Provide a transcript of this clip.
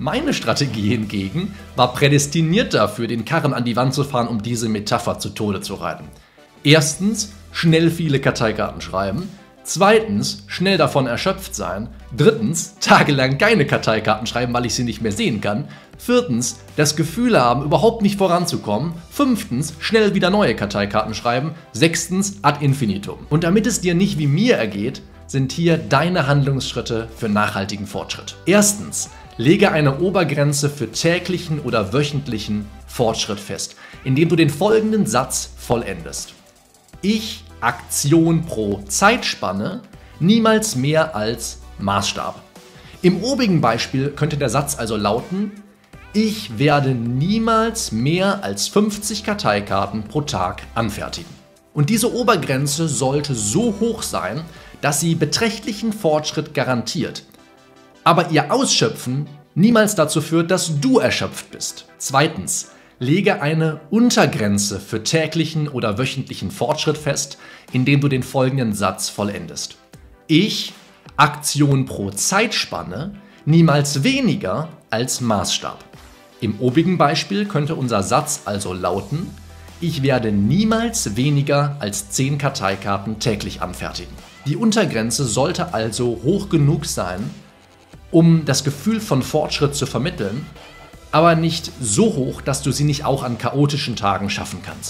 Meine Strategie hingegen war prädestiniert dafür, den Karren an die Wand zu fahren, um diese Metapher zu Tode zu reiten. Erstens, schnell viele Karteikarten schreiben. Zweitens, schnell davon erschöpft sein. Drittens, tagelang keine Karteikarten schreiben, weil ich sie nicht mehr sehen kann. Viertens, das Gefühl haben, überhaupt nicht voranzukommen. Fünftens, schnell wieder neue Karteikarten schreiben. Sechstens, ad infinitum. Und damit es dir nicht wie mir ergeht, sind hier deine Handlungsschritte für nachhaltigen Fortschritt. Erstens, lege eine Obergrenze für täglichen oder wöchentlichen Fortschritt fest, indem du den folgenden Satz vollendest. Ich Aktion pro Zeitspanne niemals mehr als Maßstab. Im obigen Beispiel könnte der Satz also lauten, ich werde niemals mehr als 50 Karteikarten pro Tag anfertigen. Und diese Obergrenze sollte so hoch sein, dass sie beträchtlichen Fortschritt garantiert, aber ihr Ausschöpfen niemals dazu führt, dass du erschöpft bist. Zweitens, lege eine Untergrenze für täglichen oder wöchentlichen Fortschritt fest, indem du den folgenden Satz vollendest. Ich, Aktion pro Zeitspanne, niemals weniger als Maßstab. Im obigen Beispiel könnte unser Satz also lauten, ich werde niemals weniger als 10 Karteikarten täglich anfertigen. Die Untergrenze sollte also hoch genug sein, um das Gefühl von Fortschritt zu vermitteln, aber nicht so hoch, dass du sie nicht auch an chaotischen Tagen schaffen kannst.